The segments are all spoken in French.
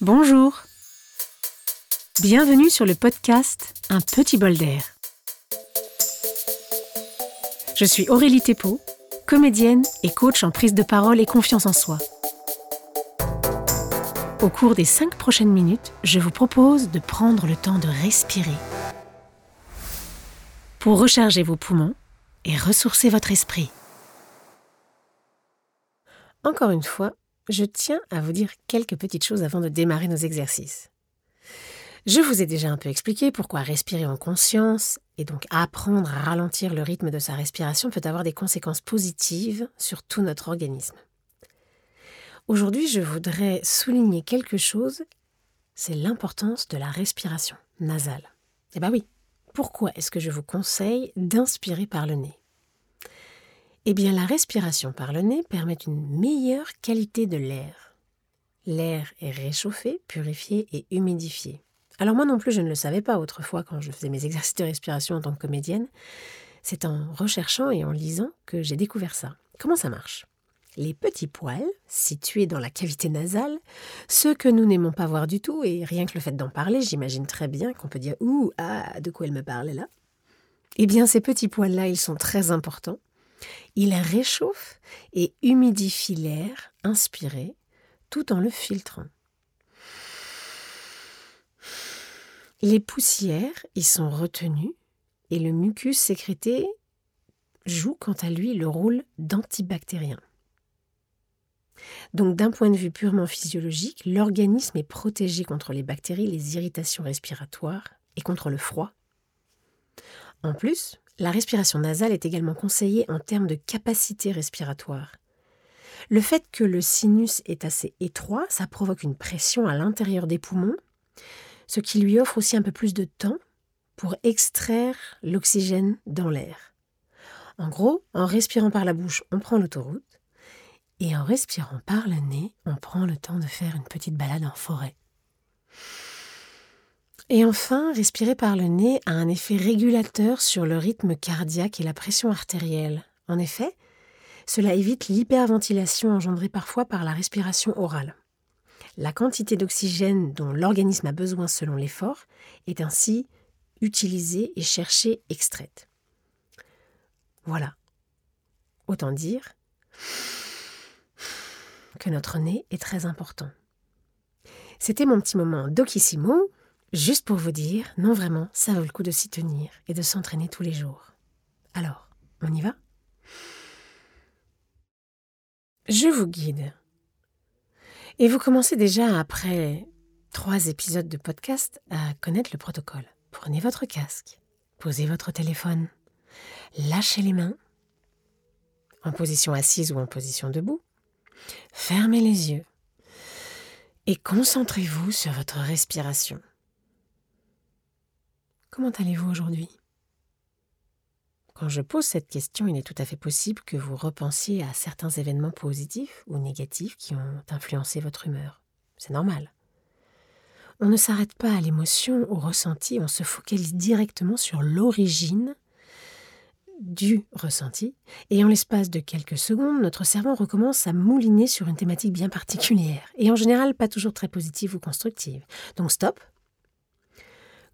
Bonjour. Bienvenue sur le podcast Un petit bol d'air. Je suis Aurélie Thépeau, comédienne et coach en prise de parole et confiance en soi. Au cours des cinq prochaines minutes, je vous propose de prendre le temps de respirer pour recharger vos poumons et ressourcer votre esprit. Encore une fois, je tiens à vous dire quelques petites choses avant de démarrer nos exercices. Je vous ai déjà un peu expliqué pourquoi respirer en conscience et donc apprendre à ralentir le rythme de sa respiration peut avoir des conséquences positives sur tout notre organisme. Aujourd'hui, je voudrais souligner quelque chose, c'est l'importance de la respiration nasale. Eh bien oui, pourquoi est-ce que je vous conseille d'inspirer par le nez? Eh bien, la respiration par le nez permet une meilleure qualité de l'air. L'air est réchauffé, purifié et humidifié. Alors moi non plus, je ne le savais pas autrefois quand je faisais mes exercices de respiration en tant que comédienne. C'est en recherchant et en lisant que j'ai découvert ça. Comment ça marche? Les petits poils, situés dans la cavité nasale, ceux que nous n'aimons pas voir du tout, et rien que le fait d'en parler, j'imagine très bien qu'on peut dire Ouh, ah, de quoi elle me parle là? Eh bien, ces petits poils-là, ils sont très importants. Ils réchauffent et humidifient l'air inspiré tout en le filtrant. Les poussières y sont retenues et le mucus sécrété joue quant à lui le rôle d'antibactérien. Donc d'un point de vue purement physiologique, l'organisme est protégé contre les bactéries, les irritations respiratoires et contre le froid. En plus, la respiration nasale est également conseillée en termes de capacité respiratoire. Le fait que le sinus est assez étroit, ça provoque une pression à l'intérieur des poumons, ce qui lui offre aussi un peu plus de temps pour extraire l'oxygène dans l'air. En gros, en respirant par la bouche, on prend l'autoroute, et en respirant par le nez, on prend le temps de faire une petite balade en forêt. Et enfin, respirer par le nez a un effet régulateur sur le rythme cardiaque et la pression artérielle. En effet, cela évite l'hyperventilation engendrée parfois par la respiration orale. La quantité d'oxygène dont l'organisme a besoin selon l'effort est ainsi utilisée et cherchée extraite. Voilà. Autant dire que notre nez est très important. C'était mon petit moment docissimo, juste pour vous dire, non vraiment, ça vaut le coup de s'y tenir et de s'entraîner tous les jours. Alors, on y va? Je vous guide. Et vous commencez déjà, après trois épisodes de podcast, à connaître le protocole. Prenez votre casque, posez votre téléphone, lâchez les mains, en position assise ou en position debout, Fermez les yeux et concentrez-vous sur votre respiration. Comment allez-vous aujourd'hui? Quand je pose cette question, il est tout à fait possible que vous repensiez à certains événements positifs ou négatifs qui ont influencé votre humeur. C'est normal. On ne s'arrête pas à l'émotion, au ressenti, on se focalise directement sur l'origine du ressenti, et en l'espace de quelques secondes, notre cerveau recommence à mouliner sur une thématique bien particulière, et en général pas toujours très positive ou constructive. Donc stop.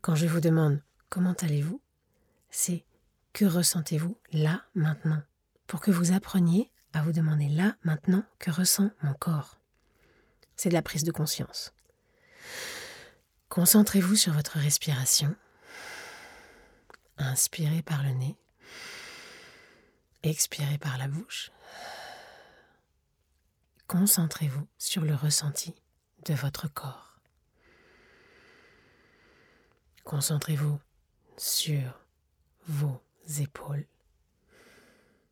Quand je vous demande comment allez-vous, c'est que ressentez-vous là, maintenant, pour que vous appreniez à vous demander là, maintenant, que ressent mon corps? C'est de la prise de conscience. Concentrez-vous sur votre respiration. Inspirez par le nez. Expirez par la bouche. Concentrez-vous sur le ressenti de votre corps. Concentrez-vous sur vos épaules,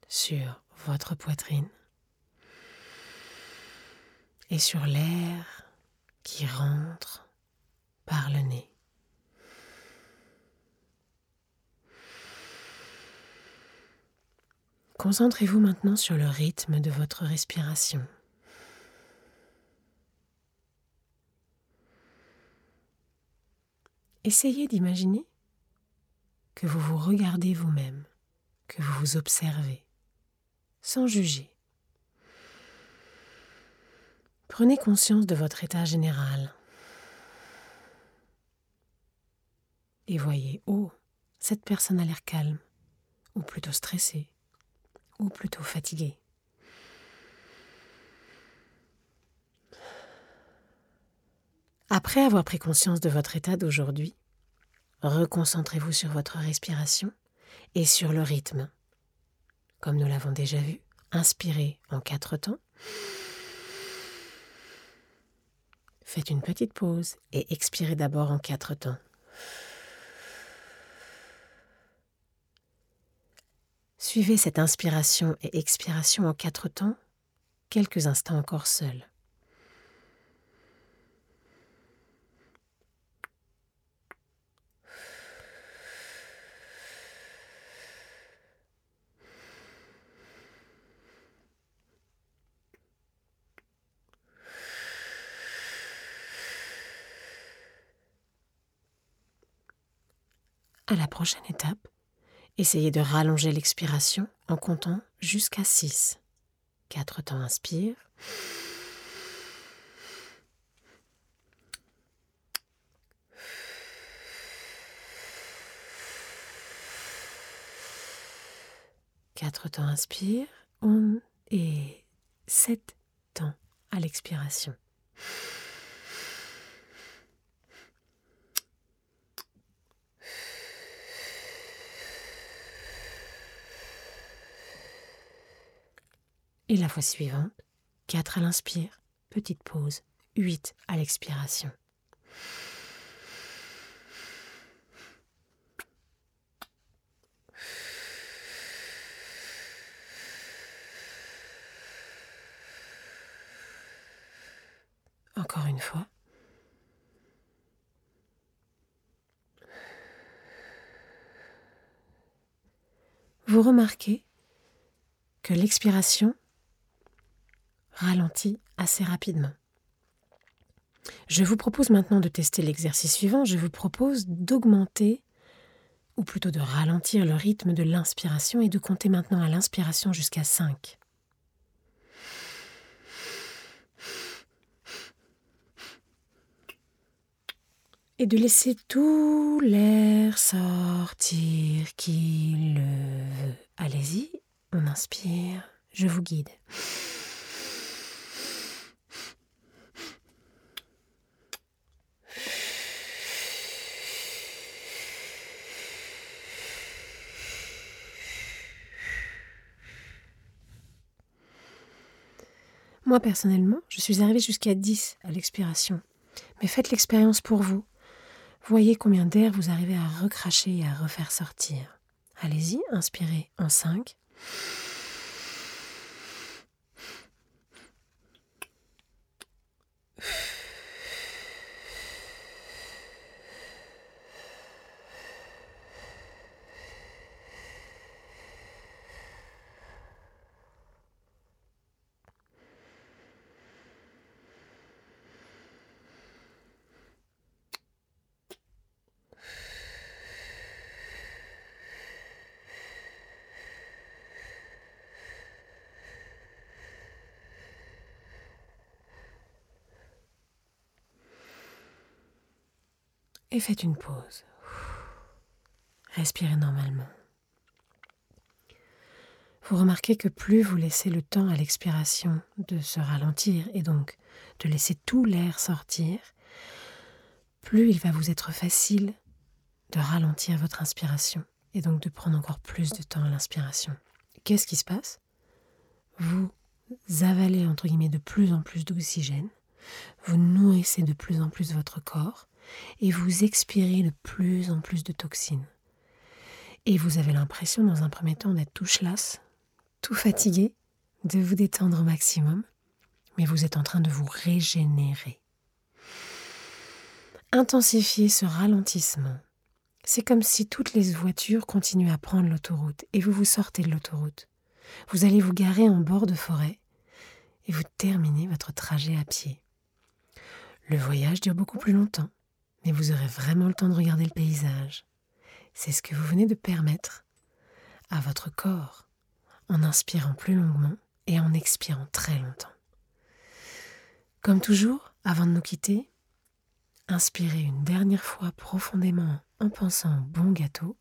sur votre poitrine et sur l'air qui rentre par le nez. Concentrez-vous maintenant sur le rythme de votre respiration. Essayez d'imaginer que vous vous regardez vous-même, que vous vous observez, sans juger. Prenez conscience de votre état général et voyez, oh, cette personne a l'air calme, ou plutôt stressée, ou plutôt fatiguée. Après avoir pris conscience de votre état d'aujourd'hui, reconcentrez-vous sur votre respiration et sur le rythme. Comme nous l'avons déjà vu, inspirez en quatre temps. Faites une petite pause et expirez d'abord en quatre temps. Suivez cette inspiration et expiration en quatre temps, quelques instants encore seuls. À la prochaine étape, essayez de rallonger l'expiration en comptant jusqu'à 6. 4 temps inspire. Quatre temps inspire, on et sept temps à l'expiration. Et la fois suivante, 4 à l'inspire, petite pause, 8 à l'expiration. Encore une fois. Vous remarquez que l'expiration ralentit assez rapidement. Je vous propose maintenant de tester l'exercice suivant. Je vous propose d'augmenter, ou plutôt de ralentir le rythme de l'inspiration et de compter maintenant à l'inspiration jusqu'à 5. Et de laisser tout l'air sortir qu'il le veut. Allez-y, on inspire, je vous guide. Moi, personnellement, je suis arrivée jusqu'à 10 à l'expiration. Mais faites l'expérience pour vous. Voyez combien d'air vous arrivez à recracher et à refaire sortir. Allez-y, inspirez en 5. Faites une pause. Respirez normalement. Vous remarquez que plus vous laissez le temps à l'expiration de se ralentir et donc de laisser tout l'air sortir, plus il va vous être facile de ralentir votre inspiration et donc de prendre encore plus de temps à l'inspiration. Qu'est-ce qui se passe? Vous avalez entre guillemets de plus en plus d'oxygène, vous de plus en plus votre corps et vous expirez de plus en plus de toxines. Et vous avez l'impression, dans un premier temps, d'être tout chlasse, tout fatigué, de vous détendre au maximum, mais vous êtes en train de vous régénérer. Intensifiez ce ralentissement. C'est comme si toutes les voitures continuaient à prendre l'autoroute et vous vous sortez de l'autoroute. Vous allez vous garer en bord de forêt et vous terminez votre trajet à pied. Le voyage dure beaucoup plus longtemps mais vous aurez vraiment le temps de regarder le paysage. C'est ce que vous venez de permettre à votre corps en inspirant plus longuement et en expirant très longtemps. Comme toujours, avant de nous quitter, inspirez une dernière fois profondément en pensant au bon gâteau.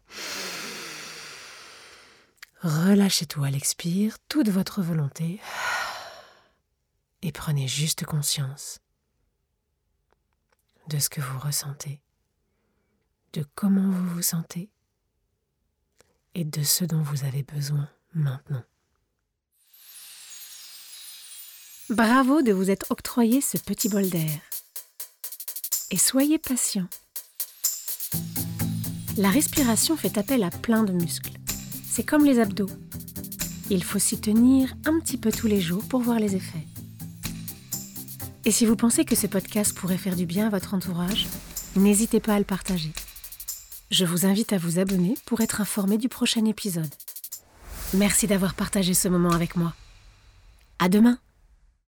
Relâchez tout à l'expire, toute votre volonté, et prenez juste conscience de ce que vous ressentez, de comment vous vous sentez et de ce dont vous avez besoin maintenant. Bravo de vous être octroyé ce petit bol d'air. Et soyez patient. La respiration fait appel à plein de muscles. C'est comme les abdos. Il faut s'y tenir un petit peu tous les jours pour voir les effets. Et si vous pensez que ce podcast pourrait faire du bien à votre entourage, n'hésitez pas à le partager. Je vous invite à vous abonner pour être informé du prochain épisode. Merci d'avoir partagé ce moment avec moi. À demain!